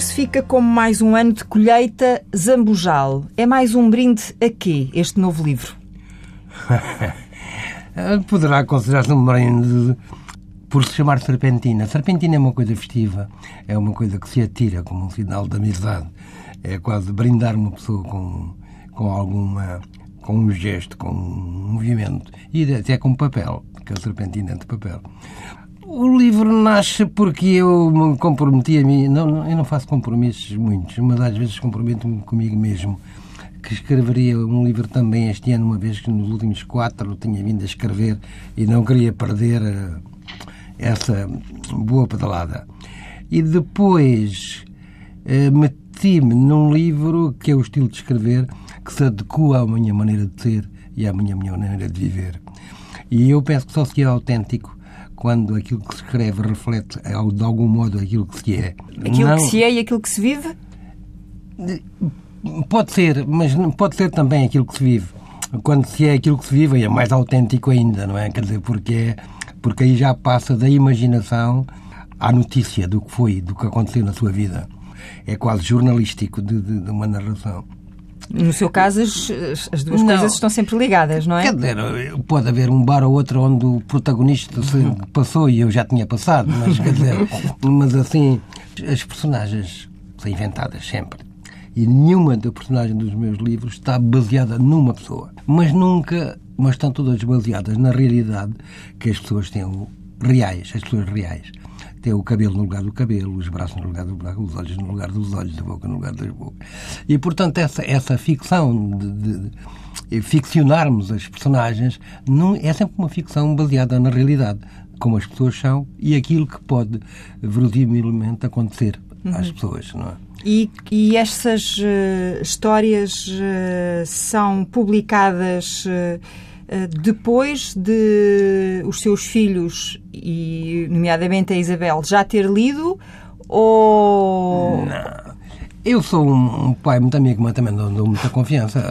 se fica como mais um ano de colheita zambujal. É mais um brinde a quê, este novo livro? Poderá considerar-se um brinde por se chamar serpentina. Serpentina é uma coisa festiva, é uma coisa que se atira como um sinal de amizade. É quase brindar uma pessoa com, com alguma com um gesto, com um movimento e até com papel, que a serpentina é de papel. O livro nasce porque eu me comprometi a mim. Não, eu não faço compromissos muitos, mas às vezes comprometo-me comigo mesmo que escreveria um livro também este ano, uma vez que nos últimos quatro tinha vindo a escrever e não queria perder eh, essa boa pedalada. E depois eh, meti-me num livro que é o estilo de escrever que se adequa à minha maneira de ser e à minha maneira de viver. E eu penso que só se é autêntico quando aquilo que se escreve reflete de algum modo aquilo que se é. Aquilo não... que se é e aquilo que se vive? Pode ser, mas pode ser também aquilo que se vive. Quando se é aquilo que se vive, é mais autêntico ainda, não é? Quer dizer, porque, é, porque aí já passa da imaginação à notícia do que foi, do que aconteceu na sua vida. É quase jornalístico de, de, de uma narração. No seu caso, as, as duas não. coisas estão sempre ligadas, não é? Quer dizer, pode haver um bar ou outro onde o protagonista passou e eu já tinha passado, mas quer dizer, mas assim, as personagens são inventadas sempre. E nenhuma das personagens dos meus livros está baseada numa pessoa. Mas nunca, mas estão todas baseadas na realidade que as pessoas têm reais, as pessoas reais ter o cabelo no lugar do cabelo, os braços no lugar do braço, os olhos no lugar dos olhos, a boca no lugar das bocas. E, portanto, essa, essa ficção de, de, de ficcionarmos as personagens não, é sempre uma ficção baseada na realidade, como as pessoas são e aquilo que pode verosimilmente acontecer uhum. às pessoas, não é? E, e essas uh, histórias uh, são publicadas uh, eh, depois de os seus filhos, e nomeadamente a Isabel, já ter lido ou. Não. Eu sou um, pai muito amigo, mas também não dou muita confiança.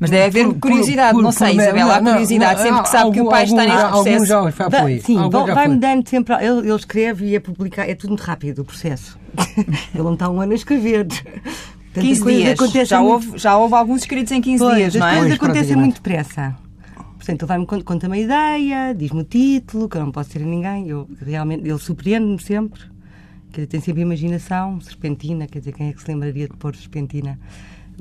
mas deve haver por, curiosidade, por, por, não sei, Isabel, há curiosidade, não, sempre que sabe algum, que o pai algum, está nesse processo. Já, já foi. Sim, vai-me dando sempre. Ele, ele escreve e é publicar, é tudo muito rápido o processo. ele não está um ano a escrever. 15 dias. Já, muito... houve, já houve alguns escritos em 15 pois, dias, não é? As coisas acontecem muito depressa. Portanto, ele vai-me conta uma ideia, diz-me o título, que eu não posso ser a ninguém. Eu, realmente, ele surpreende-me sempre. Quer dizer, tem sempre imaginação, serpentina, quer dizer, quem é que se lembraria de pôr serpentina?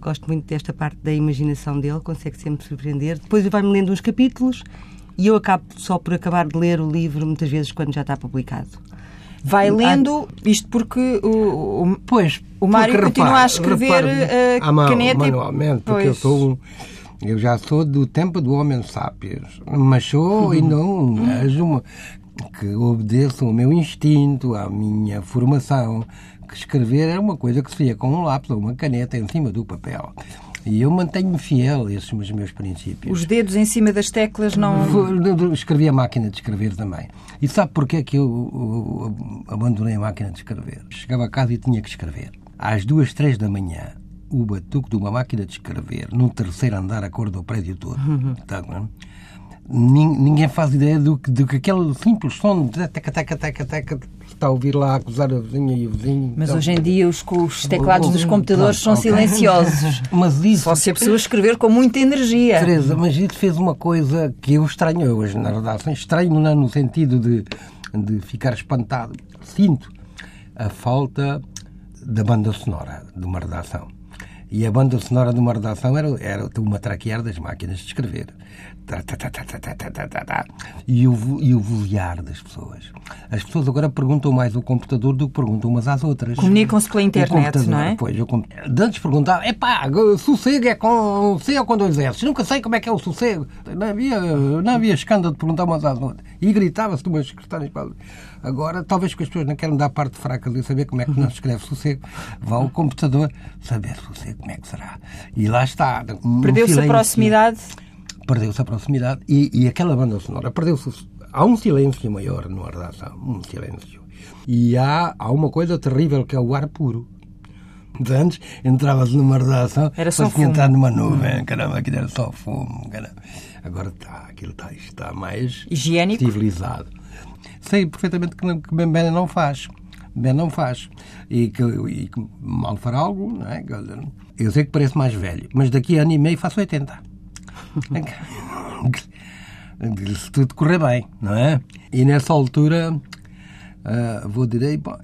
Gosto muito desta parte da imaginação dele, consegue sempre surpreender. Depois vai-me lendo uns capítulos e eu acabo só por acabar de ler o livro muitas vezes quando já está publicado vai lendo isto porque o, o, pois, o Mário continua a escrever a uh, caneta manualmente, porque pois. eu sou um, eu já sou do tempo do homem sapiens, mas sou uhum. ainda um gajo que obedeço ao meu instinto, à minha formação, que escrever era uma coisa que se fazia com um lápis ou uma caneta em cima do papel. E eu mantenho-me fiel a esses meus princípios. Os dedos em cima das teclas não. Escrevi a máquina de escrever também. E sabe porquê que eu abandonei a máquina de escrever? Chegava a casa e tinha que escrever. Às duas, três da manhã, o batuque de uma máquina de escrever, num terceiro andar, a cor do prédio todo. Uhum. Tá, não? ninguém faz ideia do que, do que aquele simples som de teca, teca, teca, teca, está a ouvir lá a acusar a vizinha e o vizinho. Mas então... hoje em dia os, os teclados dos computadores são okay. silenciosos. mas isso... Só se a pessoa escrever com muita energia. Teresa, mas isso fez uma coisa que eu estranho hoje, na verdade. Estranho não no sentido de, de ficar espantado. Sinto a falta da banda sonora de uma redação. E a banda sonora de uma redação era, era uma traquear das máquinas de escrever. E o, e o vozear das pessoas. As pessoas agora perguntam mais ao computador do que perguntam umas às outras. Comunicam-se pela internet, não é? Pois, eu, antes perguntava, epá, sossego é com C ou com dois S? Nunca sei como é que é o sossego. Não havia, não havia escândalo de perguntar umas às outras. E gritava-se de umas secretárias para Agora, talvez que as pessoas não querem dar parte fraca de saber como é que não se escreve sossego, vá ao computador saber sossego como é que será. E lá está. Perdeu-se a proximidade perdeu-se a proximidade e, e aquela banda sonora perdeu-se. Há um silêncio maior na redação, um silêncio. E há, há uma coisa terrível que é o ar puro. De antes entravas numa redação, era só fumo. entrar numa nuvem, hum. caramba, aquilo era só fumo, caramba. Agora está, aquilo está, está mais higiênico, civilizado. Sei perfeitamente que, que não faz. bem não faz. E que, e que mal fará algo, não é? Eu sei que parece mais velho, mas daqui a ano e meio faço 80. Se tudo correr bem, não é? E nessa altura Uh, vou dizer. Bom,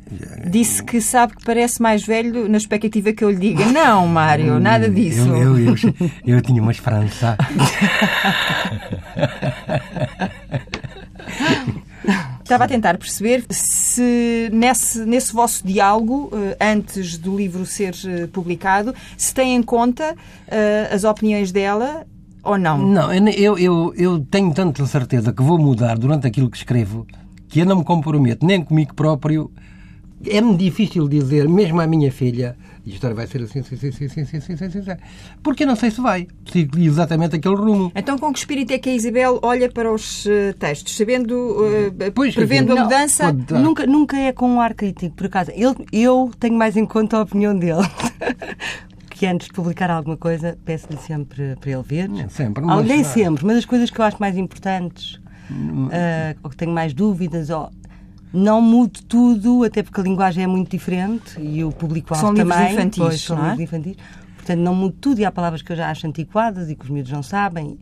Disse que sabe que parece mais velho na expectativa que eu lhe diga. Não, Mário, nada disso. Eu, eu, eu, eu tinha uma esperança. Estava a tentar perceber se nesse, nesse vosso diálogo, eh, antes do livro ser eh, publicado, se tem em conta uh, as opiniões dela ou não? Não, eu, eu, eu tenho tanta certeza que vou mudar durante aquilo que escrevo que eu não me comprometo nem comigo próprio. É-me difícil dizer, mesmo à minha filha, e a história vai ser assim, assim, assim, assim, assim, assim, assim, assim, porque eu não sei se vai. Sigo exatamente aquele rumo. Então, com que espírito é que a Isabel olha para os uh, textos? Sabendo, uh, pois, prevendo a mudança? nunca, nunca é com um ar crítico, por acaso. Eu, eu tenho mais em conta a opinião dele. que antes de publicar alguma coisa, peço-lhe sempre para ele ver. Sempre. Mas... Nem sempre, mas as coisas que eu acho mais importantes uh, ou que tenho mais dúvidas, ou não mudo tudo, até porque a linguagem é muito diferente e o público-alvo também. Livros infantis, pois, são é? livros infantis. Portanto, não mudo tudo e há palavras que eu já acho antiquadas e que os miúdos não sabem.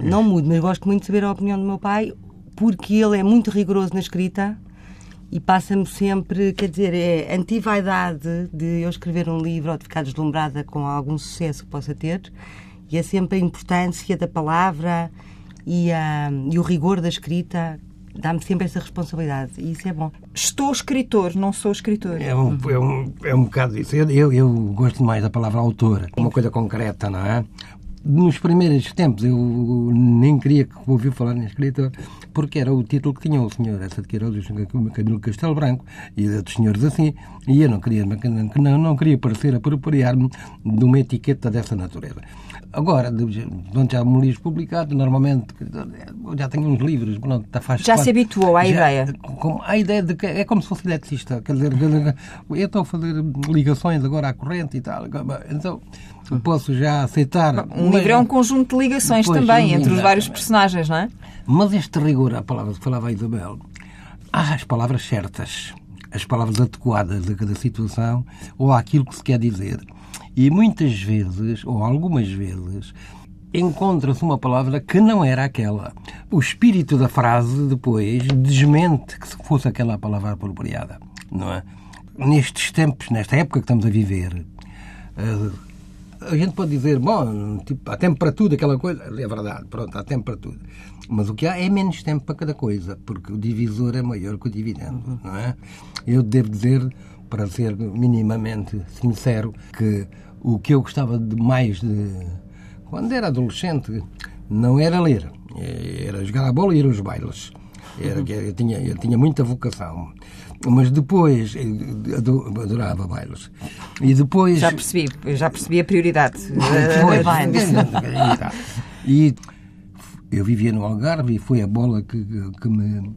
Não mudo, mas gosto muito de saber a opinião do meu pai, porque ele é muito rigoroso na escrita e passa-me sempre, quer dizer, é anti-vaidade de eu escrever um livro ou de ficar deslumbrada com algum sucesso que possa ter, e é sempre a importância da palavra e, uh, e o rigor da escrita dá-me sempre essa responsabilidade e isso é bom. Estou escritor, não sou escritor. É um, é um, é um bocado isso. Eu, eu, eu gosto mais da palavra autor, uma coisa concreta, não é? Nos primeiros tempos eu nem queria ouvir falar em escritor, porque era o título que tinha o senhor essa de Queiroz, o Camilo Castelo Branco, e outros senhores assim, e eu não queria, não, não queria parecer apropriar-me de uma etiqueta dessa natureza. Agora, onde já me livros publicados, normalmente já tenho uns livros. Pronto, tá, faz já se habituou à já, ideia? Ideia de que é como se fosse eletricista. Quer dizer, eu estou a fazer ligações agora à corrente e tal. Então, posso já aceitar. Um livro é um conjunto de ligações pois, também entre os vários personagens, não é? Mas este rigor, a palavra que falava a Isabel, há as palavras certas, as palavras adequadas a cada situação ou àquilo que se quer dizer. E muitas vezes, ou algumas vezes, encontra-se uma palavra que não era aquela. O espírito da frase depois desmente que fosse aquela palavra apropriada, não é? Nestes tempos, nesta época que estamos a viver, eh, a gente pode dizer, bom, tipo, há tempo para tudo, aquela coisa. É verdade, pronto, há tempo para tudo. Mas o que há é menos tempo para cada coisa, porque o divisor é maior que o dividendo, uhum. não é? Eu devo dizer, para ser minimamente sincero, que o que eu gostava de mais de quando era adolescente não era ler, era jogar a bola e ir aos bailes. Era, eu, tinha, eu tinha muita vocação. Mas depois adorava bailes. E depois. Já percebi, já percebi a prioridade. e eu vivia no Algarve e foi a bola que, que, me,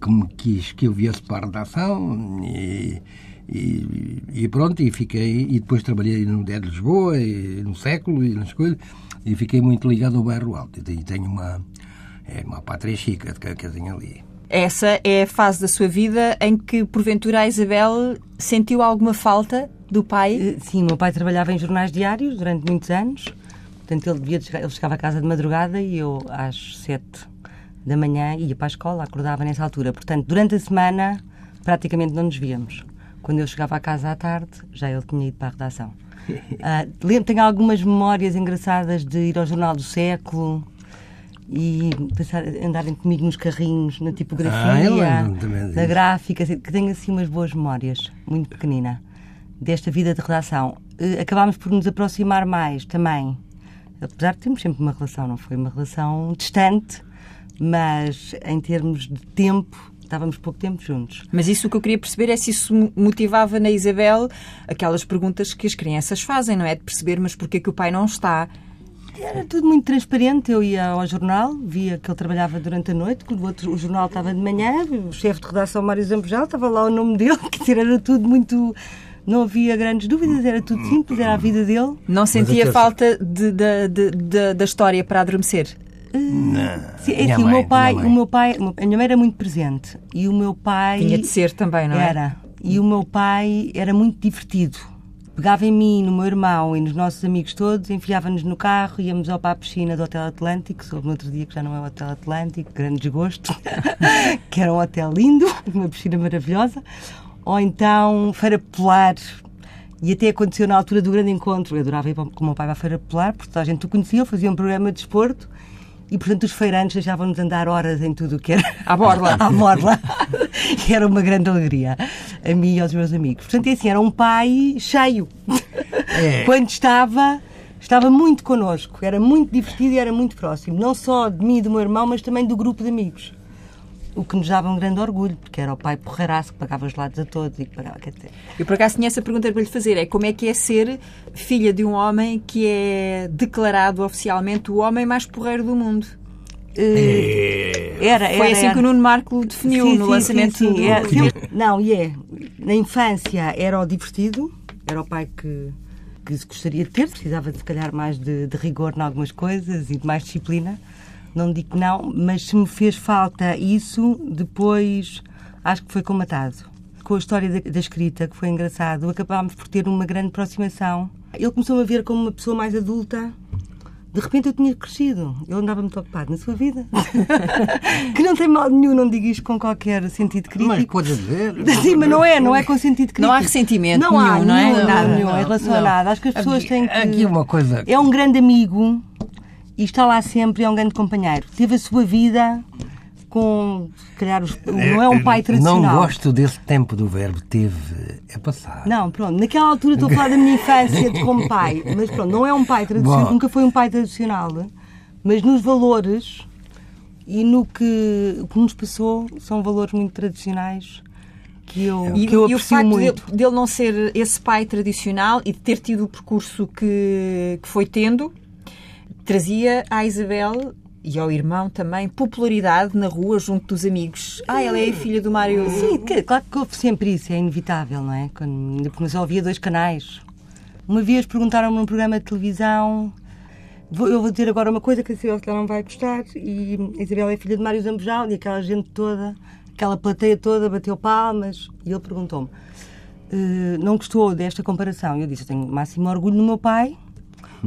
que me quis que eu viesse para a redação e, e, e, pronto, e fiquei, e depois trabalhei no DED de Lisboa, e no século e nas coisas, e fiquei muito ligado ao bairro alto. E tenho uma, é, uma pátria chica que, que eu tenho ali. Essa é a fase da sua vida em que, porventura, a Isabel sentiu alguma falta do pai? Eh, sim, meu pai trabalhava em jornais diários durante muitos anos. Portanto, ele, devia, ele chegava a casa de madrugada e eu, às sete da manhã, ia para a escola, acordava nessa altura. Portanto, durante a semana, praticamente não nos víamos. Quando eu chegava à casa à tarde, já ele tinha ido para a redação. Uh, tenho algumas memórias engraçadas de ir ao Jornal do Século e passar, andarem comigo nos carrinhos, na tipografia, ah, na gráfica, assim, que tenho assim umas boas memórias, muito pequenina, desta vida de redação. Uh, acabámos por nos aproximar mais também, apesar de termos sempre uma relação, não foi uma relação distante, mas em termos de tempo estávamos pouco tempo juntos. Mas isso o que eu queria perceber é se isso motivava na Isabel aquelas perguntas que as crianças fazem, não é? De perceber, mas porquê que o pai não está? Era tudo muito transparente. Eu ia ao jornal, via que ele trabalhava durante a noite, que o, outro, o jornal estava de manhã, o chefe de redação, Mário Zambojal, estava lá o nome dele, que era tudo muito não havia grandes dúvidas, era tudo simples, era a vida dele. Não sentia falta de, de, de, da história para adormecer? Não. Sim, é assim, o meu pai, o meu pai, a minha mãe era muito presente e o meu pai tinha de ser também, não é? Era. E o meu pai era muito divertido. Pegava em mim, no meu irmão e nos nossos amigos todos, enfiava-nos no carro, íamos ao para a piscina do Hotel Atlântico, soube no outro dia que já não é o Hotel Atlântico, grande desgosto, que era um hotel lindo, uma piscina maravilhosa. Ou então Feira Polar, e até aconteceu na altura do grande encontro. Eu adorava ir com o meu pai para a Feira Polar, porque toda a gente o conhecia, eu fazia um programa de desporto e, portanto, os feirantes deixavam-nos andar horas em tudo o que era à borla. à borla. e era uma grande alegria, a mim e aos meus amigos. Portanto, é assim, era um pai cheio. É. Quando estava, estava muito connosco, era muito divertido e era muito próximo, não só de mim e do meu irmão, mas também do grupo de amigos. O que nos dava um grande orgulho, porque era o pai porreiraço que pagava os lados a todos e que pagava, quer dizer, Eu por acaso tinha essa pergunta para lhe fazer: é como é que é ser filha de um homem que é declarado oficialmente o homem mais porreiro do mundo? eh, era, era, Foi assim era. que o Nuno Marco definiu Sim, no sim, lançamento sim, sim. do. É, não, e é. Na infância era o divertido, era o pai que, que se gostaria de ter, precisava de se calhar mais de, de rigor em algumas coisas e de mais disciplina. Não digo que não, mas se me fez falta isso, depois acho que foi comatado. Com a história da, da escrita, que foi engraçado, acabámos por ter uma grande aproximação. Ele começou-me a ver como uma pessoa mais adulta. De repente eu tinha crescido. Ele andava muito ocupado na sua vida. que não tem mal nenhum, não digo isto com qualquer sentido crítico. Mas pode dizer. Sim, mas não é, não é com sentido crítico. Não há ressentimento não há nenhum, não é? Não, em relação a nada. Acho que as pessoas Aqui- têm que. aqui uma coisa- É um grande amigo e está lá sempre, é um grande companheiro. Teve a sua vida com. Se calhar, os- não é um pai tradicional. Não gosto desse tempo do verbo teve. É passar. Não, pronto, naquela altura estou a falar da minha infância de como pai, mas pronto, não é um pai tradicional, Bom. nunca foi um pai tradicional, mas nos valores e no que, o que nos passou são valores muito tradicionais que eu, E, que eu e o aprecio facto muito. dele, dele não ser esse pai tradicional e de ter tido o percurso que, que foi tendo, trazia à Isabel e ao irmão também popularidade na rua junto dos amigos. Ah, ela é a filha do Mário. Sim, claro que houve sempre isso, é inevitável, não é? Quando, porque só havia dois canais. Uma vez perguntaram-me num programa de televisão. eu vou dizer agora uma coisa que a Isabel não vai gostar. E a Isabel é filha de Mário Zambojal e aquela gente toda, aquela plateia toda bateu palmas. E ele perguntou-me: "Eh, não gostou desta comparação? Eu disse: eu tenho máximo orgulho no meu pai,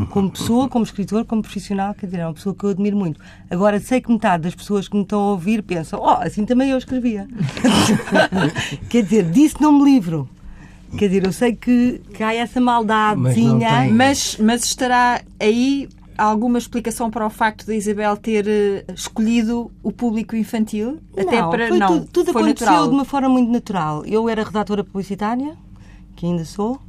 como pessoa, como escritor, como profissional, quer dizer, é uma pessoa que eu admiro muito. Agora, sei que metade das pessoas que me estão a ouvir pensam, oh, assim também eu escrevia. quer dizer, disso não me livro. Quer dizer, eu sei que, que há essa maldadezinha. Mas tem- Mas, mas estará aí alguma explicação para o facto da Isabel ter eh, escolhido o público infantil? Até não, para foi não, tudo, tudo foi aconteceu natural. de uma forma muito natural. Eu era redatora publicitária, que ainda sou,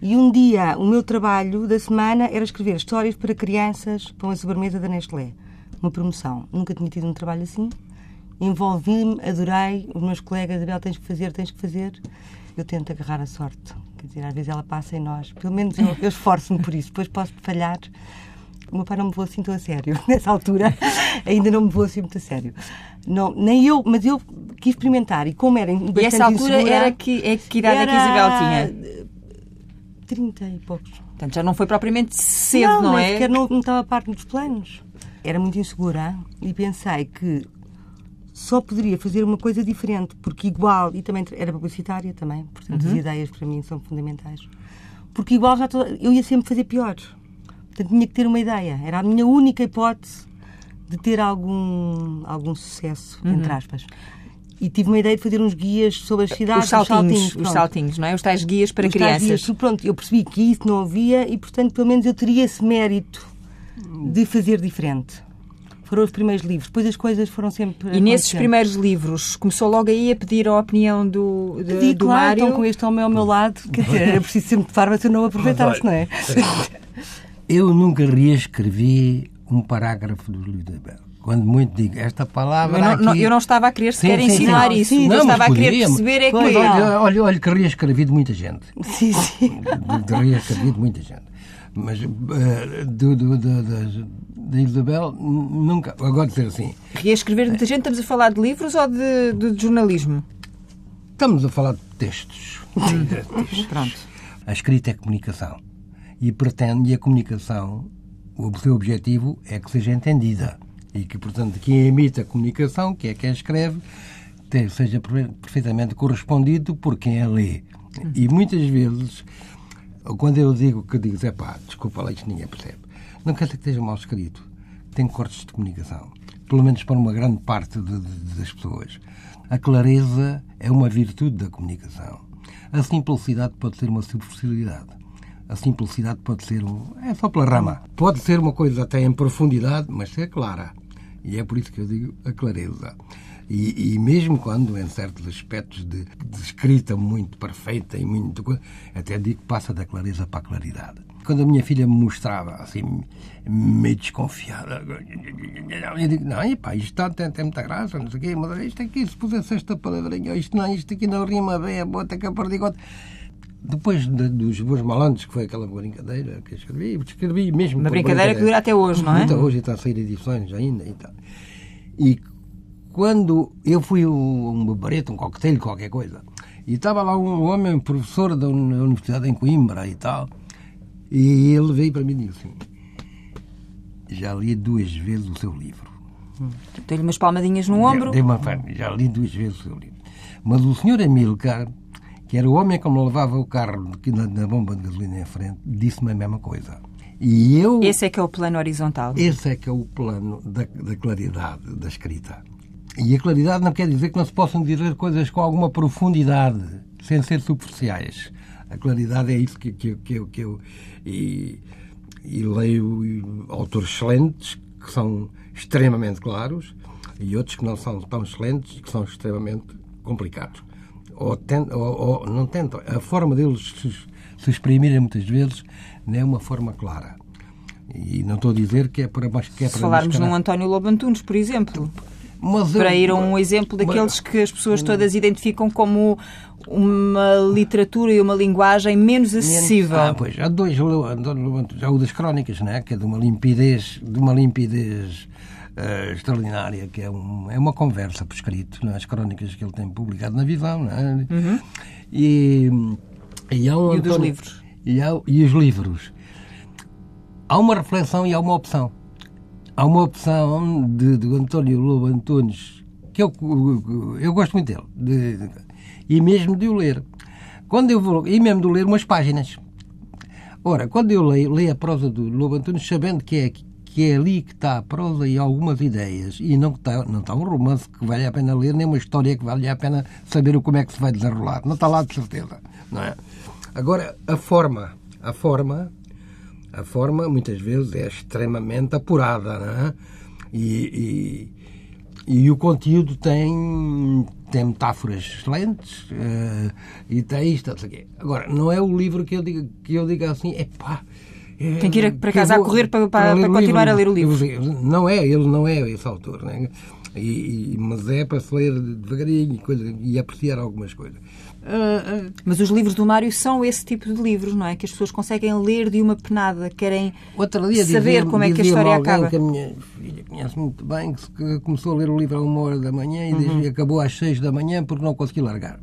e um dia o meu trabalho da semana era escrever histórias para crianças para uma sobremesa da Nestlé. Uma promoção. Nunca tinha tido um trabalho assim. Envolvi-me, adorei. Os meus colegas, Isabel, tens que fazer, tens que fazer. Eu tento agarrar a sorte. Quer dizer, às vezes ela passa em nós. Pelo menos eu, eu esforço-me por isso. Depois posso falhar. O meu pai não me levou assim tão a sério. Nessa altura, ainda não me levou assim muito a sério. Não, nem eu, mas eu quis experimentar. E como era E essa altura era que, é que idade é que Isabel tinha? 30 e poucos. Portanto, já não foi propriamente cedo, não, não é? sequer não, não estava parte dos planos. Era muito insegura e pensei que só poderia fazer uma coisa diferente, porque igual, e também era publicitária também, portanto Uhum. as ideias para mim são fundamentais. Porque igual já toda- eu ia sempre fazer pior. Portanto, tinha que ter uma ideia. Era a minha única hipótese de ter algum, algum sucesso, Uhum. entre aspas. E tive uma ideia de fazer uns guias sobre as cidades, Os saltinhos, os pronto. saltinhos, não é? Os tais guias para Os tais crianças. dias, pronto, eu percebi que isso não havia e, portanto, pelo menos eu teria esse mérito de fazer diferente. Foram os primeiros livros. Depois as coisas foram sempre. E nesses primeiros livros, começou logo aí a pedir a opinião do, de- Pedi, do claro, Mário. então com este homem ao meu lado, quer dizer, era preciso sempre de farma se eu não o aproveitasse, não é? Eu nunca reescrevi um parágrafo do livro da Bel. Quando muito digo esta palavra. Eu não, aqui... não- eu não estava a querer sequer sim, sim. ensinar Não, isso. sim, eu Não, estava mas a querer perceber é que. Pois, Olha, olha, olha que reescrevi de muita gente. Sim, sim. De, de reescrevi de muita gente. Mas eh, do, do, do, da, da Isabel, nunca. Agora dizer assim, Reescrever muita gente, estamos a falar de livros ou de, de- de jornalismo? estamos a falar de textos. Pronto. A escrita é comunicação. E pretende, e a comunicação, o seu objetivo é que seja entendida. E que, portanto, quem emite a comunicação, que é quem escreve, seja perfeitamente correspondido por quem a lê. E muitas vezes, quando eu digo que digo, é pá, desculpa lá, isto ninguém percebe, não quer dizer que esteja mal escrito. Tem cortes de comunicação. Pelo menos para uma grande parte de, de, das pessoas. A clareza é uma virtude da comunicação. A simplicidade pode ser uma superficialidade. A simplicidade pode ser um. É só pela rama. Pode ser uma coisa até em profundidade, mas ser clara. E é por isso que eu digo a clareza. E, e mesmo quando, em certos aspectos de, de escrita muito perfeita e muito. até digo que passa da clareza para a claridade. Quando a minha filha me mostrava, assim, meio desconfiada, eu digo: não, epá, isto está, tem, tem muita graça, não sei o quê, mas isto aqui, se pusesse esta palavrinha, isto não, isto aqui não rima bem, a bota que a perdigota depois de, dos Bons Malandros, que foi aquela brincadeira que escrevi, escrevi mesmo. Uma brincadeira, brincadeira, que dura até hoje, não é? Até hoje está a sair edições ainda e tal. E quando eu fui um, um bareto, um coquetel, qualquer coisa, e estava lá um homem, professor da Universidade em Coimbra e tal, e ele veio para mim e disse assim: Já li duas vezes o seu livro. Hum. Dei-lhe umas palmadinhas no ombro. Dei uma já li duas vezes o seu livro. Mas o senhor Amilcar que era o homem que me levava o carro na, na bomba de gasolina em frente, disse-me a mesma coisa. E eu... Esse é que é o plano horizontal. Esse é que é o plano da, da claridade da escrita. E a claridade não quer dizer que não se possam dizer coisas com alguma profundidade, sem ser superficiais. A claridade é isso que, que, que, eu, que eu e, e leio autores excelentes que são extremamente claros e outros que não são tão excelentes e que são extremamente complicados ou, tentam, ou, ou não tentam. A forma deles se, se exprimirem muitas vezes não é uma forma clara. E não estou a dizer que é para mais que é para Se falarmos num António Lobo Antunes, por exemplo. Mas para ir a um exemplo daqueles que as pessoas todas identificam como uma literatura e uma linguagem menos acessível. Ah, pois, há dois, há o das crónicas, né? que é de uma limpidez, de uma limpidez uh, extraordinária, que é, um, é uma conversa por escrito, nas é? crónicas que ele tem publicado na Visão. Não é? Uhum. E, e, há um e livros. E, há, e os livros. Há uma reflexão e há uma opção. Há uma opção de, de António Lobo Antunes, que eu, eu gosto muito dele, de, de, e mesmo de o ler. Quando eu vou, e mesmo de ler umas páginas. Ora, quando eu leio, leio a prosa do Lobo Antunes, sabendo que é que é ali que está a prosa e algumas ideias, e não está, não está um romance que vale a pena ler, nem uma história que vale a pena saber como é que se vai desenrolar. Não está lá de certeza, não é? Agora, a forma, a forma, a forma muitas vezes é extremamente apurada, não é? E, e, e o conteúdo tem, tem metáforas excelentes uh, e tem isto, não sei o quê. Agora, não é o livro que eu digo, que eu digo assim, é pá, Tem que ir para casa a correr para, para, para, continuar livro, a ler o livro. Não é, ele não é esse autor, né? E, e, mas é para se ler devagarinho e, coisa, e apreciar algumas coisas. Uh, uh, mas os livros do Mário são esse tipo de livros, não é? Que as pessoas conseguem ler de uma penada, querem saber dizia, como é que a história acaba. que a minha filha conhece muito bem, que começou a ler o livro a uma hora da manhã e uhum. acabou às seis da manhã porque não conseguiu largar.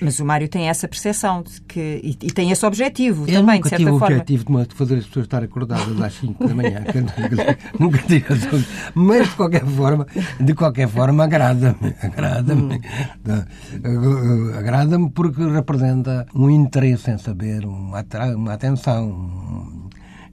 Mas o Mário tem essa percepção de que, e, e tem esse objetivo eu também, de certa forma. nunca tive o objetivo de fazer as pessoas estar acordadas às 5 da manhã. nunca, nunca tive Mas, de qualquer forma, de qualquer forma, agrada-me. Agrada-me. Hum. Agrada-me porque representa um interesse em saber, uma, uma atenção.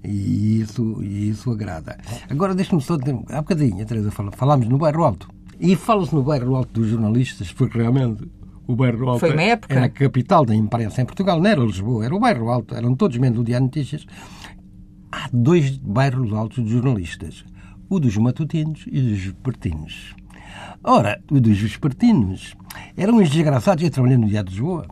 E isso, e isso agrada. Agora, deixe-me só... Há bocadinho, a Teresa falámos no bairro alto. E fala-se no bairro alto dos jornalistas, porque realmente o bairro Alto Foi uma época. era a capital da imprensa em Portugal, não era Lisboa, era o bairro Alto, eram todos membros do Diário Notícias. Há dois bairros altos de jornalistas, o dos matutinos e dos vespertinos. Ora, o dos vespertinos eram uns desgraçados, eu trabalhei no Diário de Lisboa,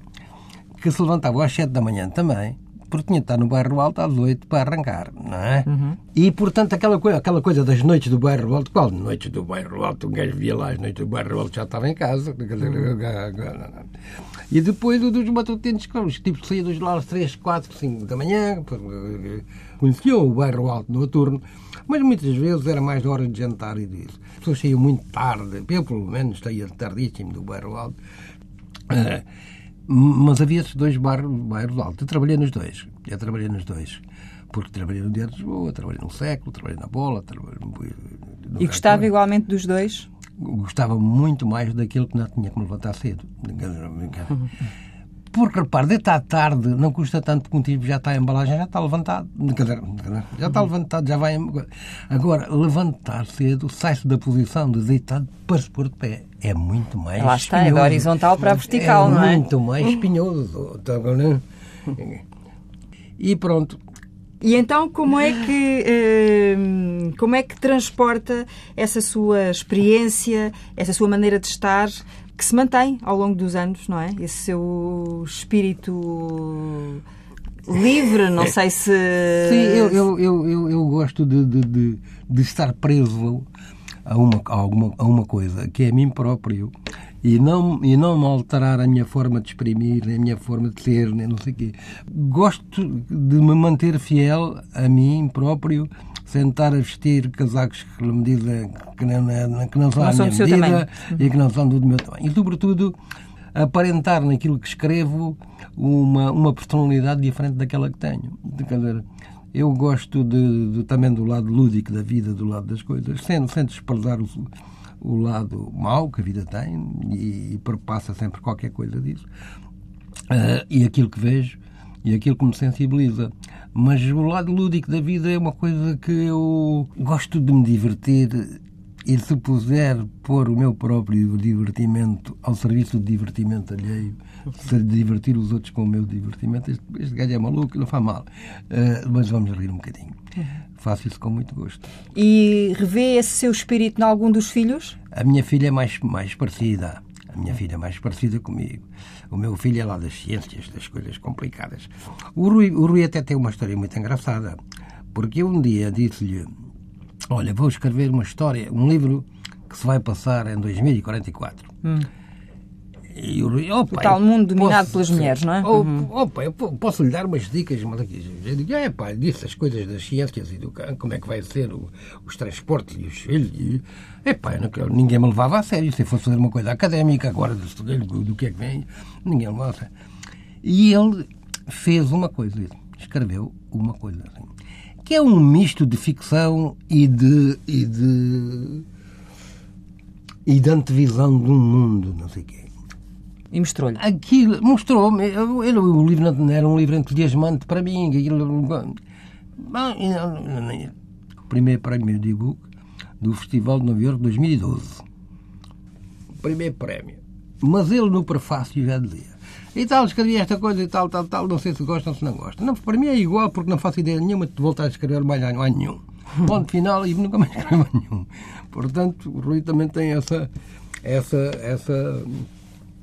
que se levantavam às sete da manhã também, porque tinha de estar no bairro alto às oito para arrancar, não é? Uhum. E, portanto, aquela coisa, aquela coisa das noites do bairro alto, qual noites do bairro alto? Um gajo via lá as noites do bairro alto, já estava em casa. Uhum. E depois o dos matutinos, que os tipos saíam lá às três, quatro, cinco da manhã, conheciam o bairro alto noturno, mas muitas vezes era mais hora de jantar e disso. As pessoas saíam muito tarde, eu pelo menos saía tardíssimo do bairro alto. Uh, mas havia esses dois bairros, bairros altos. Eu trabalhei nos dois. Eu trabalhei nos dois. Porque trabalhei no Diário de Lisboa, trabalhei no Século, trabalhei na Bola. Trabalhei no... E gostava igualmente dos dois? gostava muito mais daquilo que não tinha que me levantar cedo. Porque, repare, deitar tarde não custa tanto que um tipo já está a embalagem, já está levantado. Já está levantado, já vai. Agora, levantar cedo, sai-se da posição de deitado para se pôr de pé. É muito mais. Lá está, é da horizontal para a vertical, é não é? Muito mais espinhoso. Tá e pronto. E então, como é que eh, como é que transporta essa sua experiência, essa sua maneira de estar que se mantém ao longo dos anos, não é? Esse seu espírito livre, não sei se. Sim, eu, eu, eu, eu, gosto de, de, de, de estar preso a uma, a, alguma, a uma coisa, que é a mim próprio, e não, e não alterar a minha forma de exprimir, nem a minha forma de ser, nem não sei o quê. Gosto de me manter fiel a mim próprio sentar a vestir casacos que me dizem que não, que não são a minha medida e que não são do meu tamanho. E, sobretudo, aparentar naquilo que escrevo uma, uma personalidade diferente daquela que tenho. Quer dizer, eu gosto de, de, também do lado lúdico da vida, do lado das coisas, sem, sem desprezar o, o lado mau que a vida tem e, e perpassa sempre qualquer coisa disso. Uh, e aquilo que vejo e aquilo que me sensibiliza. Mas o lado lúdico da vida é uma coisa que eu gosto de me divertir e se puser pôr o meu próprio divertimento ao serviço do divertimento alheio, se divertir os outros com o meu divertimento, este, este gajo é maluco, não faz mal. Uh, mas vamos rir um bocadinho. Faço isso com muito gosto. E revê esse seu espírito em algum dos filhos? A minha filha é mais, mais parecida. A minha filha é mais parecida comigo. O meu filho é lá das ciências, das coisas complicadas. O Rui, o Rui até tem uma história muito engraçada, porque eu um dia disse-lhe: Olha, vou escrever uma história, um livro que se vai passar em 2044. Hum. E o, opa, o tal mundo dominado posso, pelas mulheres, não é? Uhum. Opa, eu posso lhe dar umas dicas, mas aqui, eu digo, é pá, disse as coisas das ciências e do como é que vai ser o, os transportes e os filhos. É pá, ninguém me levava a sério. Se eu fosse fazer uma coisa académica agora do, do que é que vem, ninguém me levava a sério. E ele fez uma coisa, escreveu uma coisa assim, que é um misto de ficção e de. e de e de antevisão de um mundo, não sei o quê. E mostrou-lhe? Aquilo, mostrou-me. O livro não era um livro entusiasmante para mim. Aquilo, primeiro prémio de e-book do Festival de Nova Iorque 2012. O primeiro prémio. Mas ele no prefácio já dizia e tal, escrevi esta coisa e tal, tal, tal, não sei se gostam ou se não gostam. Não, para mim é igual porque não faço ideia nenhuma de voltar a escrever mais a nenhum. Ponto final e nunca mais escrevo nenhum. Portanto, o Rui também tem essa, essa, essa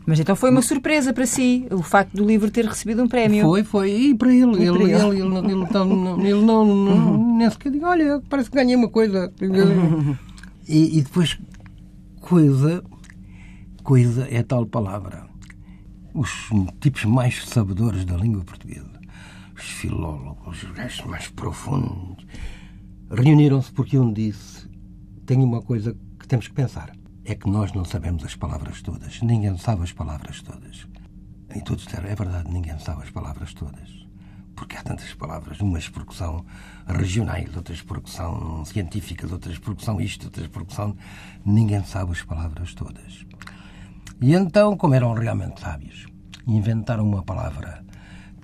mas então foi uma surpresa para si o facto do livro ter recebido um prémio. Foi, foi. E para ele, e ele, para ele, ele, ele, ele, ele, não, ele não, não nem sequer digo, olha, parece que ganhei uma coisa. E, e depois, coisa, coisa é tal palavra. Os tipos mais sabedores da língua portuguesa, os filólogos, os gajos mais profundos, reuniram-se porque um disse: tenho uma coisa que temos que pensar é que nós não sabemos as palavras todas. Ninguém sabe as palavras todas. E todos disseram, é verdade, ninguém sabe as palavras todas. Porque há tantas palavras, umas porque são regionais, outras porque são científicas, outras porque são isto, outras porque são. Ninguém sabe as palavras todas. E então, como eram realmente sábios, inventaram uma palavra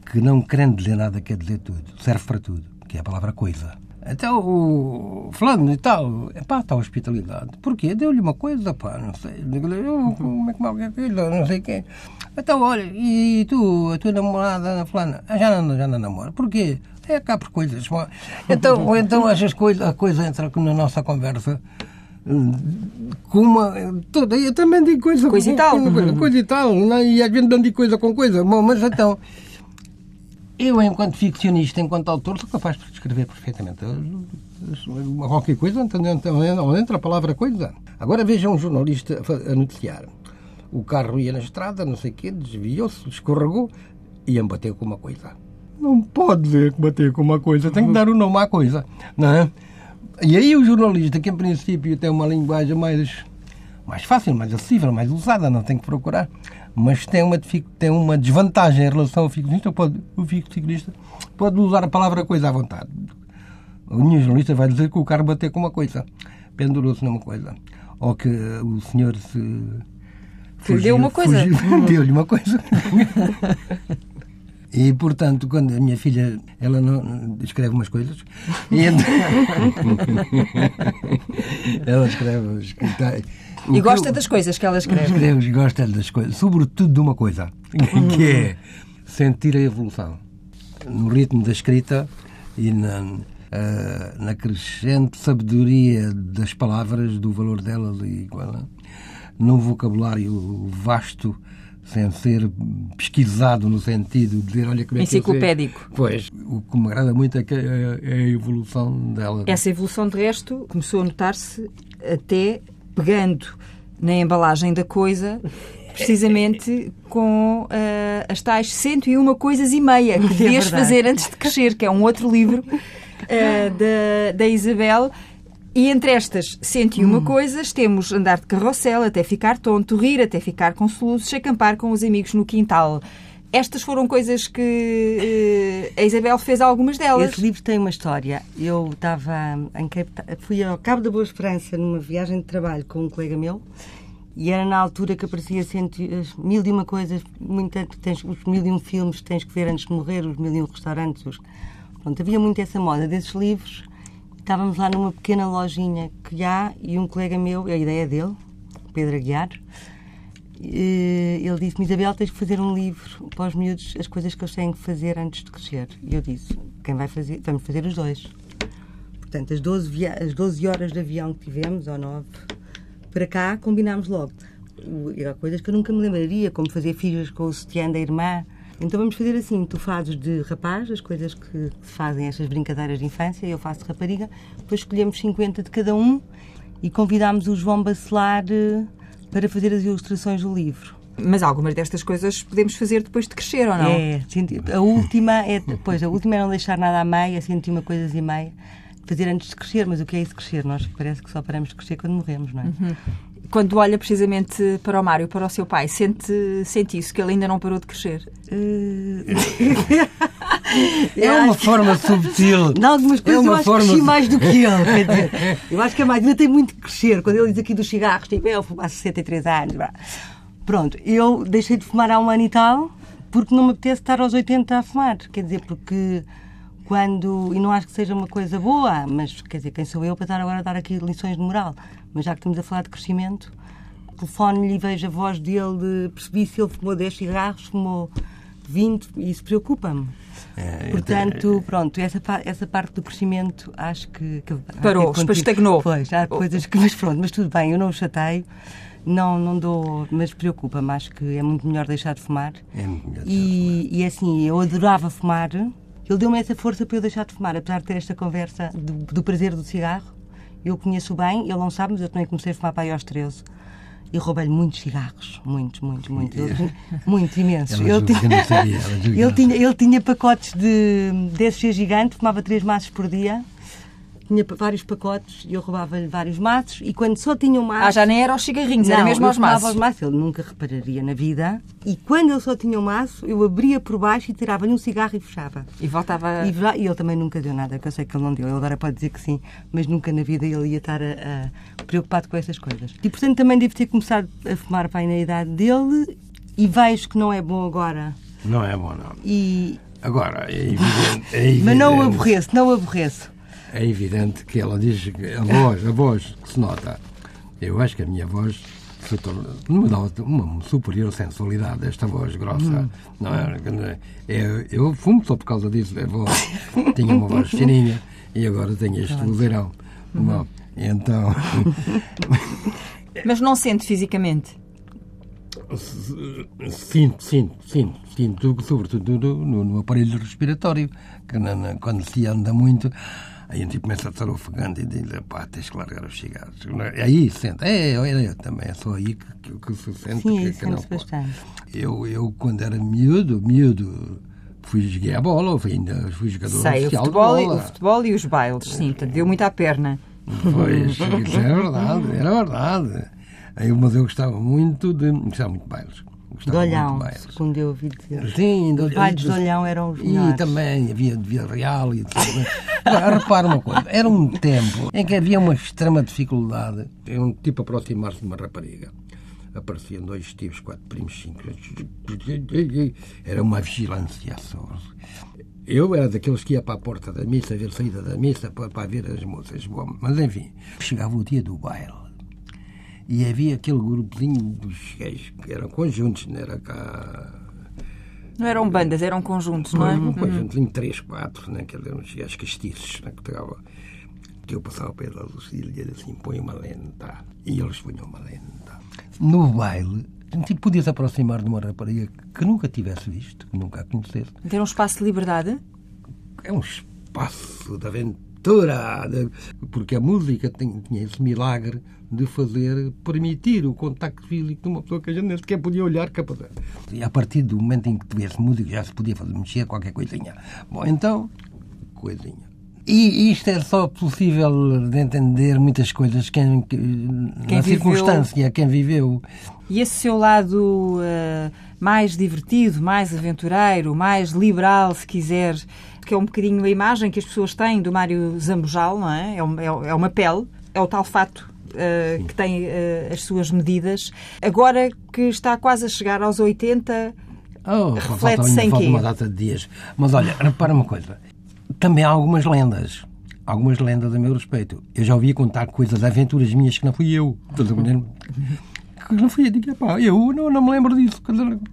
que, não querendo dizer nada, quer dizer tudo, serve para tudo, que é a palavra coisa. Até o fulano e tal, pá, está hospitalidade. Porquê? Deu-lhe uma coisa, pá, não sei. Eu, como é que mal filho, não sei quem. Então, olha, e tu, a tua namorada, fulana, ah, já não, já não namora. Porquê? É cá por coisas. Então, ou então essas coisas, a coisa entra na nossa conversa com uma. Toda, eu também digo coisa, coisa com, e tal. Coisa, coisa e tal. Não, é? e às vezes não digo coisa com coisa. Bom, mas então. Eu, enquanto ficcionista, enquanto autor, sou capaz de escrever perfeitamente qualquer coisa onde entra a palavra coisa. Agora veja um jornalista a noticiar. O carro ia na estrada, não sei o quê, desviou-se, escorregou e embateu com uma coisa. Não pode dizer que bateu com uma coisa, tem que dar o um nome à coisa, não é? E aí o jornalista, que em princípio tem uma linguagem mais, mais fácil, mais acessível, mais usada, não tem que procurar, mas tem uma, tem uma desvantagem em relação ao ficcionista. Pode, o ficcionista pode usar a palavra coisa à vontade. O jornalista vai dizer que o carro bateu com uma coisa, pendurou-se numa coisa. ou que o senhor se. Lhe deu uma coisa. fugiu- Deu-lhe uma coisa. E, portanto, quando a minha filha, ela não escreve umas coisas, e então- ela escreve, E gosta eu- das coisas que ela escreve. Escreve, gosta das coisas, sobretudo de uma coisa, que é sentir a evolução. No ritmo da escrita e na, ah, na crescente sabedoria das palavras, do valor delas e qual- num vocabulário vasto, sem ser pesquisado no sentido de dizer, olha como é que. Enciclopédico. Pois, o que me agrada muito é, que é é a evolução dela. Essa evolução, de resto, começou a notar-se até pegando na embalagem da coisa, precisamente com ah, as tais 101 coisas e meia que devias verdade. fazer antes de crescer, que é um outro livro ah, da, da Isabel. E entre estas 101 coisas, temos andar de carrossel até ficar tonto, rir até ficar com soluços, acampar com os amigos no quintal. Estas foram coisas que eh, a Isabel fez algumas delas. Esse livro tem uma história. Eu estava em fui ao Cabo da Boa Esperança numa viagem de trabalho com um colega meu e era na altura que aparecia cento, mil e uma coisas, muito tens os mil e um filmes que tens que ver antes de morrer, os mil e um restaurantes. Os... Pronto, havia muito essa moda desses livros. Estávamos lá numa pequena lojinha que há e um colega meu, a ideia dele, Pedro Aguiar, ele disse-me, Isabel, tens que fazer um livro para os miúdos, as coisas que eles têm que fazer antes de crescer. E eu disse, quem vai fazer? Vamos fazer os dois. Portanto, as 12, via- as 12 horas de avião que tivemos, ou 9, para cá, combinámos logo. Há coisas que eu nunca me lembraria, como fazer filhas com o sutiã da irmã. Então vamos fazer assim, tu fazes de rapaz, as coisas que se fazem, estas brincadeiras de infância, eu faço de rapariga, depois escolhemos 50 de cada um e convidámos o João Bacelar eh, para fazer as ilustrações do livro. Mas algumas destas coisas podemos fazer depois de crescer, ou não? É, a última é, pois, a última é não deixar nada à meia, sentir uma coisa e meia, fazer antes de crescer, mas o que é isso crescer? Nós parece que só paramos de crescer quando morremos, não é? Quando olha precisamente para o Mário, para o seu pai, sente, sente isso, que ele ainda não parou de crescer. Eh, É uma forma subtil. Em algumas coisas É uma eu acho forma que cresci mais do que ele. Quer dizer, eu acho que a máquina tem muito que crescer. Quando ele diz aqui dos cigarros, tipo, eu fumo há 63 anos. Pronto, eu deixei de fumar há um ano e tal porque não me apetece estar aos 80 a fumar. Quer dizer, porque quando. E não acho que seja uma coisa boa, mas quer dizer, quem sou eu para estar agora a dar aqui lições de moral? Mas já que estamos a falar de crescimento, telefone-lhe e vejo a voz dele, percebi se ele fumou 10 cigarros, fumou 20, e isso preocupa-me. É, Portanto, pronto, essa, essa parte do crescimento acho que. que Parou, estagnou. Pois, há coisas que. Mas pronto, mas tudo bem, eu não o chateio, não, não dou. Mas preocupa-me, acho que é muito melhor deixar de fumar. É muito melhor E, e assim, eu adorava fumar, ele deu-me essa força para eu deixar de fumar, apesar de ter esta conversa do, do prazer do cigarro. Eu conheço bem, ele não sabe, mas eu também comecei a fumar para aí aos 13. E roubei-lhe muitos cigarros, muitos, muitos, muitos. Ele tinha- Muitos, imensos. Ele não sabia, ele tinha, ele tinha pacotes de DSG gigante, fumava três maços por dia. Tinha vários pacotes e eu roubava-lhe vários maços. E quando só tinha um maço. Ah, já nem era aos cigarrinhos, era Não, mesmo eu aos maços. aos maços, ele nunca repararia na vida. E quando ele só tinha um maço, eu abria por baixo e tirava-lhe um cigarro e fechava. E voltava. E, e ele também nunca deu nada, que eu sei que ele não deu. Ele agora pode dizer que sim, mas nunca na vida ele ia estar a- a- preocupado com essas coisas. E portanto também devo ter começado a fumar pai na idade dele e vejo que não é bom agora. Não é bom, não. E, Agora, é evidente. É evidente mas não o aborreço, não o aborreço. É evidente que ela diz que a voz, a voz que se nota. Eu acho que a minha voz se torna, me dá uma superior sensualidade, esta voz grossa. Não é? É, eu fumo só por causa disso. A voz, tinha uma voz fininha e agora tenho este vozeirão. Bom, então, Mas não sente fisicamente. sinto, sinto, sinto, sinto, sobretudo no, no aparelho respiratório, que quando se anda muito, a gente começa a estar ofegante e diz, pá, tens que largar os cigarros. Aí sente, é, é, é, também é só aí que, que, que se sente Sim, que, que não pode. bastante. Eu, eu, quando era miúdo, miúdo, fui joguei a bola, fui, ainda fui jogador Sei, o oficial futebol, de bola. o futebol e os bailes, sim, portanto, deu muito à perna. Pois, isso é verdade, era verdade. Mas eu gostava muito de. Gostava muito de bailes. De Gostava Olhão, muito de bailes. segundo eu ouvi dizer. Sim, Os bailes de Olhão eram os E melhores. também havia de Vila Real e tudo. Agora, repara uma coisa, era um tempo em que havia uma extrema dificuldade em um tipo aproximar-se de uma rapariga. Apareciam dois tipos, quatro primos, cinco. Era uma vigilância só. Eu era daqueles que ia para a porta da missa, ver saída da missa, para, para ver as moças. Bom, mas enfim, chegava o dia do baile. E havia aquele grupozinho dos gays que eram conjuntos, não era cá. Não eram bandas, eram conjuntos, não é? Um conjuntozinho de 3, 4, né? que eram uns gajos castiços, né? que. Que eu passava da Lucília e dizia assim: põe uma lenta. E eles punham uma lenta. No baile, tipo, podias aproximar de uma rapariga que nunca tivesse visto, que nunca a conhecesse. Ter um espaço de liberdade? É um espaço de aventura, porque a música tem- tinha esse milagre de fazer, permitir o contacto físico de uma pessoa que a gente nem sequer podia olhar capaz. E a partir do momento em que tivesse música já se podia fazer mexer qualquer coisinha. Bom, então, coisinha. E isto é só possível de entender muitas coisas quem, que- Quem na viveu- circunstância, quem viveu. E esse seu lado eh, mais divertido, mais aventureiro, mais liberal, se quiser, que é um bocadinho a imagem que as pessoas têm do Mário Zambojal, não é? É, é- é uma pele, é o tal fato eh, que tem eh, as suas medidas. Agora que está quase a chegar aos 80, Oh, Reflete-se falta, ainda em falta quê? uma data de dias. Mas olha, repara uma coisa. Também há algumas lendas. Algumas lendas a meu respeito. Eu já ouvi contar coisas, aventuras minhas que não fui eu. Que não fui eu. Digo, "Epá, eu não, não me lembro disso.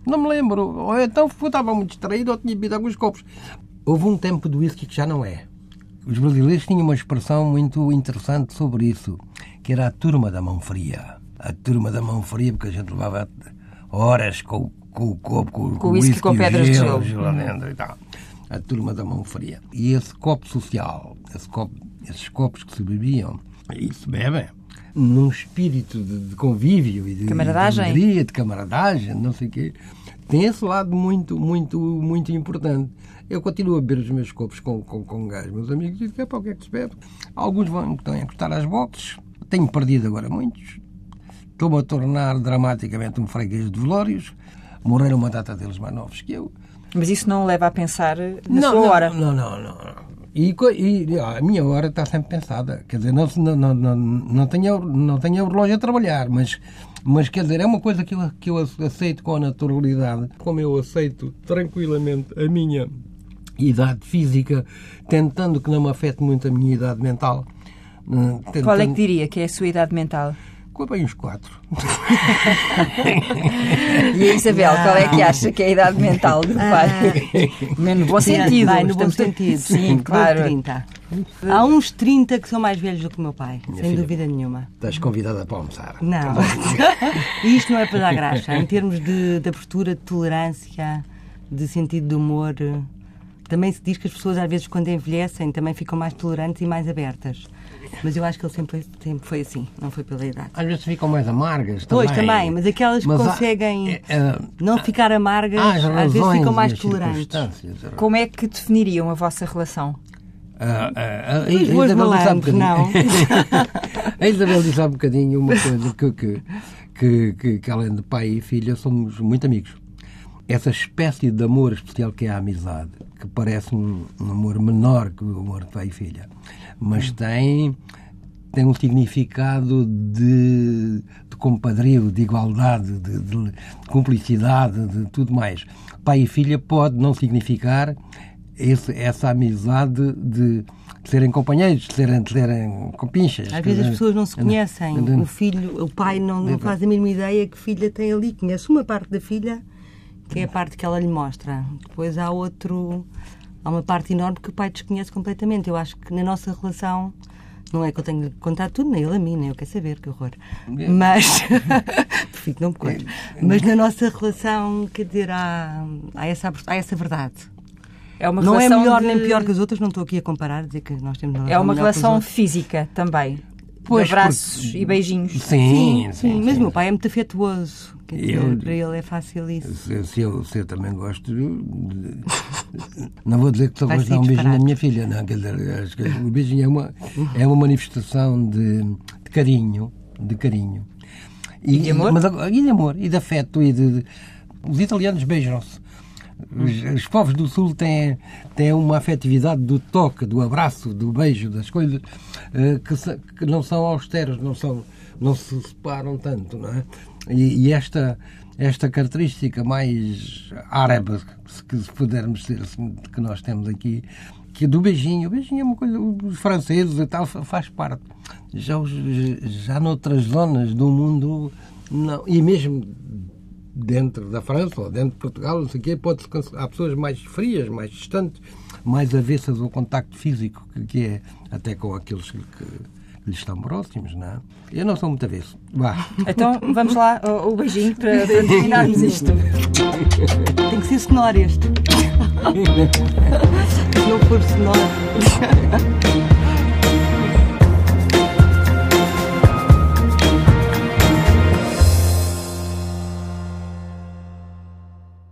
Não me lembro. Ou então eu estava muito distraído ou tinha bebido alguns copos. Houve um tempo do whisky que já não é. Os brasileiros tinham uma expressão muito interessante sobre isso, que era a turma da mão fria. A turma da mão fria, porque a gente levava horas com, o- com o copo, com, Com o whisky com pedras de gelo, gelo. lá dentro e tal. A turma da mão fria. E esse copo social, esse copo- esses copos que se bebiam, e se bebem, num espírito de, de convívio e de, Camaradagem. de alegria, de camaradagem, não sei o quê, tem esse lado muito, muito, muito importante. Eu continuo a beber os meus copos com, com, com gás. Meus amigos dizem, "Epá, o que é que se bebe? Alguns vão, estão a encostar às boxes. Tenho perdido agora muitos. Estou-me a tornar dramaticamente um freguês de velórios. Morreram uma data deles mais novos que eu. mas isso não leva a pensar na não, sua não, hora. Não, não, não. E, co- e, ah, a minha hora está sempre pensada. Quer dizer, não, não, não, não, não, tenho, não tenho o relógio a trabalhar, mas, mas quer dizer, é uma coisa que eu, que eu aceito com a naturalidade. Como eu aceito tranquilamente a minha idade física, tentando que não me afete muito a minha idade mental. eh, Tentando, Qual é que diria que é a sua idade mental? Com bem uns quatro. E a Isabel, qual é que acha que é a idade mental do pai? No bom sentido. Vai, no bom sentido. Sim, claro. 30. Há uns 30 que são mais velhos do que o meu pai, Minha sem filha. dúvida nenhuma. Estás convidada para almoçar. Não. E isto não é para dar graxa. Em termos de, de abertura, de tolerância, de sentido de humor, também se diz que as pessoas, às vezes, quando envelhecem, também ficam mais tolerantes e mais abertas. Mas eu acho que ele sempre, sempre foi assim, não foi pela idade. Às vezes ficam mais amargas também. Pois, também, mas aquelas que Mas há- conseguem é, é, não ficar amargas, há as às vezes ficam mais tolerantes. circunstâncias. Como é que definiriam a vossa relação? Ah, ah, ah, a Os bois Isabel disse há malandros, não. bocadinho- a Isabel disse há bocadinho uma coisa que, que, que, que, que além de pai e filha somos muito amigos. Essa espécie de amor especial que é a amizade, que parece um, um amor menor que o amor de pai e filha, mas tem, tem um significado de, de compadrio, de igualdade, de, de cumplicidade, de tudo mais. Pai e filha pode não significar esse- essa amizade de, de serem companheiros, de serem, de serem compinchas. Às vezes as pessoas não se conhecem. O filho, o pai não, não faz a mesma ideia que filha tem ali. Conhece uma parte da filha, que é a parte que ela lhe mostra. Depois há outro. Há uma parte enorme que o pai desconhece completamente. Eu acho que na nossa relação. Não é que eu tenho de contar tudo, nem ele a mim, nem eu quero saber, que horror. Mas. Que não me conte. Mas na nossa relação, quer dizer, há, há, essa, há essa verdade. É uma não é melhor de- nem pior que as outras, não estou aqui a comparar, dizer que nós temos É uma relação física também. Pois, de abraços porque- e beijinhos. Sim, sim. Sim, mas sim. o meu pai é muito afetuoso. Eu- para ele é fácil isso. Se, se eu, se eu também gosto. de- Não vou dizer que gosto de dar um beijinho à disparate. minha filha, não. Quer dizer, acho que o beijinho é uma, é uma manifestação de, de carinho. De carinho. E de amor? Mas, e de amor, e de afeto, e de. Os italianos beijam-se. Os, os, povos do Sul têm, têm uma afetividade do toque, do abraço, do beijo, das coisas uh, que, que, não são austeros, não, são, não se separam tanto, não é? E, e esta, esta característica mais árabe, que se pudermos dizer assim, que nós temos aqui, que é do beijinho. O beijinho é uma coisa, os franceses e tal, faz parte. Já, já noutras zonas do mundo, não. E mesmo dentro da França ou dentro de Portugal, não sei o quê, pode há pessoas mais frias, mais distantes, mais avessas ao contacto físico, que é até com aqueles que, que lhes estão próximos, não é? Eu não sou muito avesso. Vá. Então vamos lá, o, o beijinho para, para terminarmos isto. Tem que ser sonoro este. Se não for sonoro.